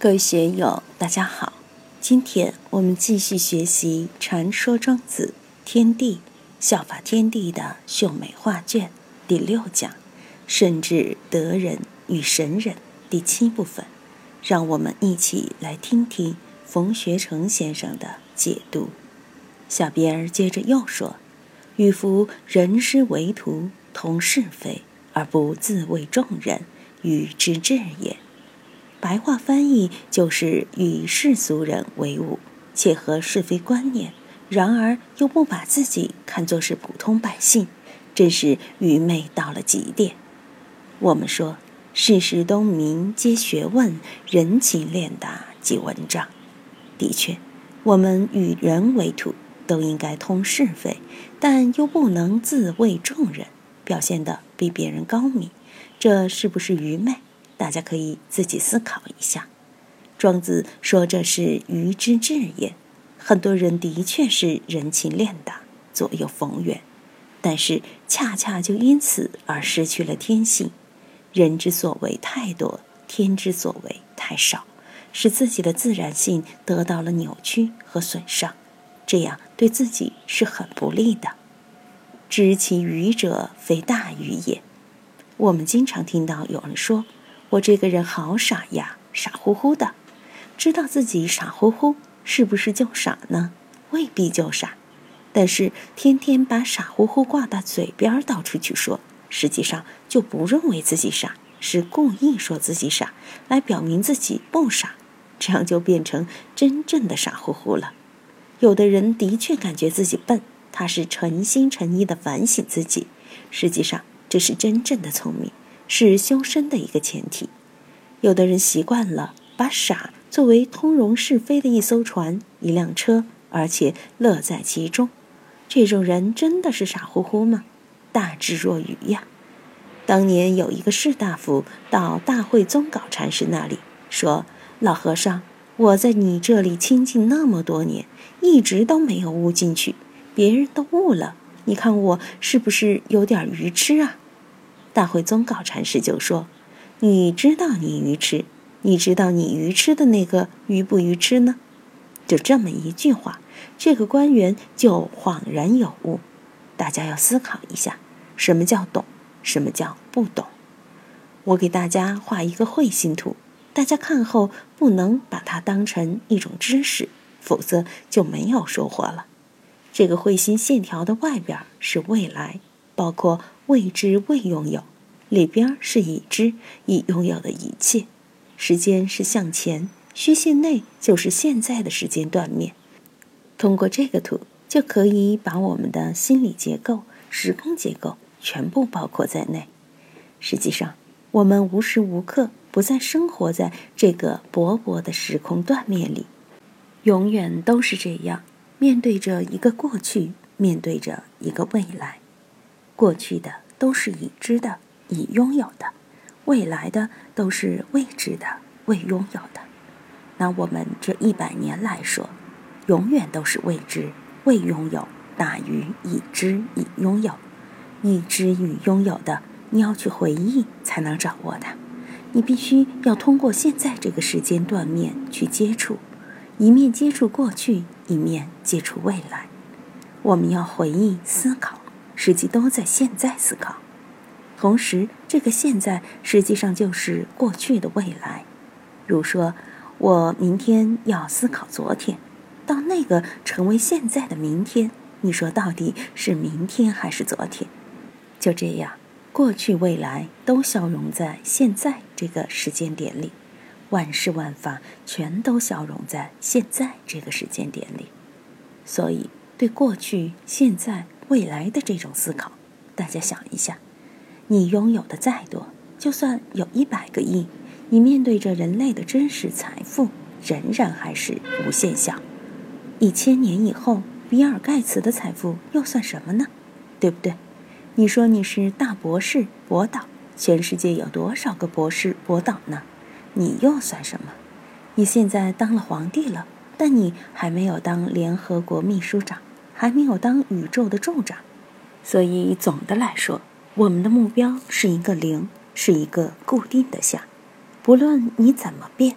各位学友，大家好！今天我们继续学习《传说庄子天地效法天地的秀美画卷》第六讲“甚至德人与神人”第七部分。让我们一起来听听冯学成先生的解读。小编儿接着又说：“与夫人师为徒，同是非而不自为众人，与之至也。”白话翻译就是与世俗人为伍，切合是非观念，然而又不把自己看作是普通百姓，真是愚昧到了极点。我们说，世事东明皆学问，人情练达即文章。的确，我们与人为土，都应该通是非，但又不能自为众人，表现得比别人高明，这是不是愚昧？大家可以自己思考一下。庄子说这是愚之至也。很多人的确是人情练达、左右逢源，但是恰恰就因此而失去了天性。人之所为太多，天之所为太少，使自己的自然性得到了扭曲和损伤，这样对自己是很不利的。知其愚者，非大愚也。我们经常听到有人说。我这个人好傻呀，傻乎乎的，知道自己傻乎乎，是不是就傻呢？未必就傻，但是天天把傻乎乎挂到嘴边，到处去说，实际上就不认为自己傻，是故意说自己傻，来表明自己不傻，这样就变成真正的傻乎乎了。有的人的确感觉自己笨，他是诚心诚意的反省自己，实际上这是真正的聪明。是修身的一个前提。有的人习惯了把傻作为通融是非的一艘船、一辆车，而且乐在其中。这种人真的是傻乎乎吗？大智若愚呀！当年有一个士大夫到大会宗搞禅师那里说：“老和尚，我在你这里清净那么多年，一直都没有悟进去，别人都悟了，你看我是不是有点愚痴啊？”大会宗告禅师就说：“你知道你愚痴，你知道你愚痴的那个愚不愚痴呢？”就这么一句话，这个官员就恍然有悟。大家要思考一下，什么叫懂，什么叫不懂？我给大家画一个彗星图，大家看后不能把它当成一种知识，否则就没有收获了。这个彗星线条的外边是未来，包括。未知未拥有，里边是已知已拥有的一切。时间是向前，虚线内就是现在的时间断面。通过这个图，就可以把我们的心理结构、时空结构全部包括在内。实际上，我们无时无刻不在生活在这个薄薄的时空断面里，永远都是这样，面对着一个过去，面对着一个未来。过去的都是已知的、已拥有的，未来的都是未知的、未拥有的。拿我们这一百年来说，永远都是未知、未拥有大于已知、已拥有。已知与拥有的，你要去回忆才能掌握它。你必须要通过现在这个时间断面去接触，一面接触过去，一面接触未来。我们要回忆、思考。实际都在现在思考，同时这个现在实际上就是过去的未来。如说，我明天要思考昨天，到那个成为现在的明天，你说到底是明天还是昨天？就这样，过去未来都消融在现在这个时间点里，万事万法全都消融在现在这个时间点里。所以，对过去、现在。未来的这种思考，大家想一下：你拥有的再多，就算有一百个亿，你面对着人类的真实财富，仍然还是无限小。一千年以后，比尔盖茨的财富又算什么呢？对不对？你说你是大博士、博导，全世界有多少个博士、博导呢？你又算什么？你现在当了皇帝了，但你还没有当联合国秘书长。还没有当宇宙的助长，所以总的来说，我们的目标是一个零，是一个固定的项。不论你怎么变，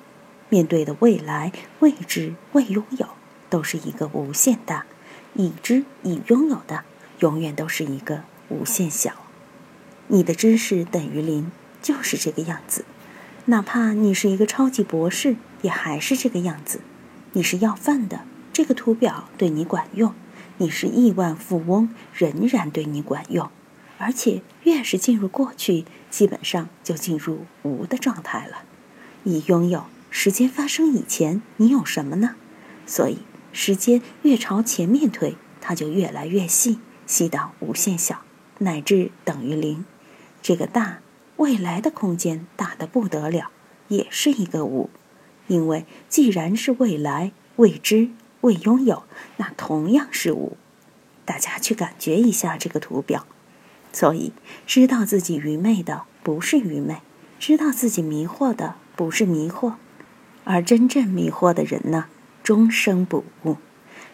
面对的未来、未知、未拥有，都是一个无限大；已知、已拥有的，永远都是一个无限小。你的知识等于零，就是这个样子。哪怕你是一个超级博士，也还是这个样子。你是要饭的，这个图表对你管用；你是亿万富翁，仍然对你管用。而且越是进入过去，基本上就进入无的状态了。已拥有时间发生以前，你有什么呢？所以时间越朝前面推，它就越来越细，细到无限小，乃至等于零。这个大未来的空间大得不得了，也是一个无。因为既然是未来未知未拥有，那同样是无。大家去感觉一下这个图表。所以，知道自己愚昧的不是愚昧，知道自己迷惑的不是迷惑，而真正迷惑的人呢，终生不悟；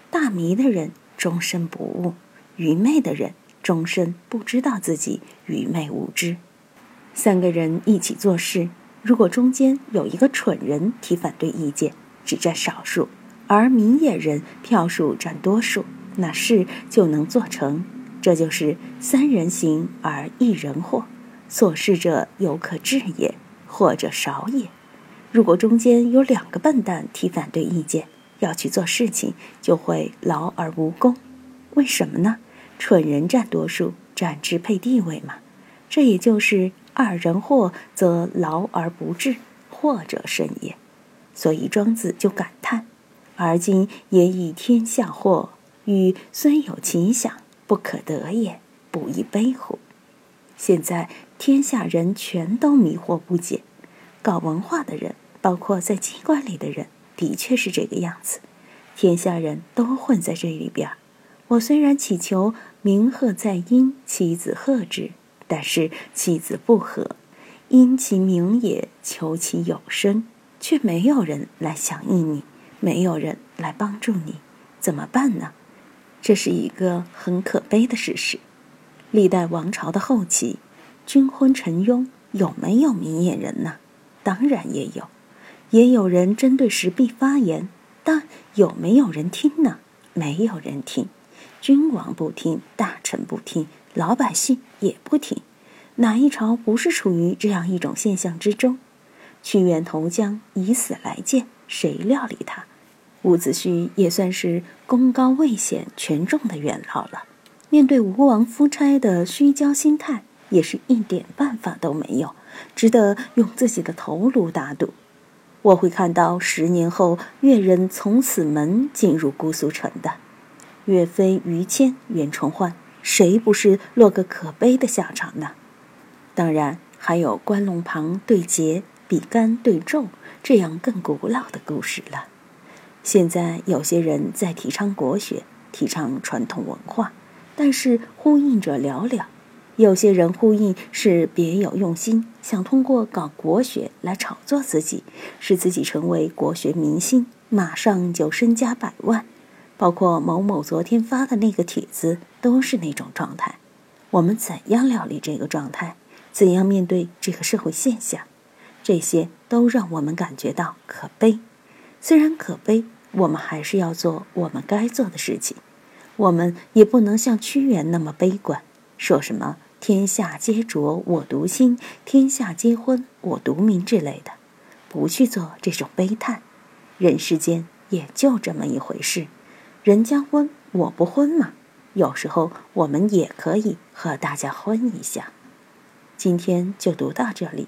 大迷的人终身不悟；愚昧的人终身不知道自己愚昧无知。三个人一起做事，如果中间有一个蠢人提反对意见，只占少数，而明眼人票数占多数，那事就能做成。这就是三人行而一人惑，所事者犹可治也，或者少也。如果中间有两个笨蛋提反对意见，要去做事情，就会劳而无功。为什么呢？蠢人占多数，占支配地位嘛。这也就是二人惑则劳而不治，或者甚也。所以庄子就感：而今也以天下惑，与虽有其想。不可得也，不亦悲乎？现在天下人全都迷惑不解，搞文化的人，包括在机关里的人，的确是这个样子。天下人都混在这里边。我虽然祈求鸣鹤在阴，其子贺之，但是其子不和，因其鸣也，求其有声，却没有人来响应你，没有人来帮助你，怎么办呢？这是一个很可悲的事实。历代王朝的后期，君昏臣庸，有没有明眼人呢？当然也有，也有人针对时弊发言，但有没有人听呢？没有人听，君王不听，大臣不听，老百姓也不听。哪一朝不是处于这样一种现象之中？屈原投江，以死来谏，谁料理他？伍子胥也算是功高位显、权重的元老了，面对吴王夫差的虚骄心态，也是一点办法都没有，只得用自己的头颅打赌。我会看到十年后越人从此门进入姑苏城的，岳飞、于谦、袁崇焕，谁不是落个可悲的下场呢？当然，还有关龙旁对桀、比干对纣这样更古老的故事了。现在有些人在提倡国学，提倡传统文化，但是呼应者寥寥。有些人呼应是别有用心，想通过搞国学来炒作自己，使自己成为国学明星，马上就身家百万。包括某某昨天发的那个帖子，都是那种状态。我们怎样料理这个状态？怎样面对这个社会现象？这些都让我们感觉到可悲。虽然可悲。我们还是要做我们该做的事情，我们也不能像屈原那么悲观，说什么“天下皆浊我独清，天下皆昏我独明”之类的，不去做这种悲叹。人世间也就这么一回事，人家昏我不昏嘛。有时候我们也可以和大家昏一下。今天就读到这里，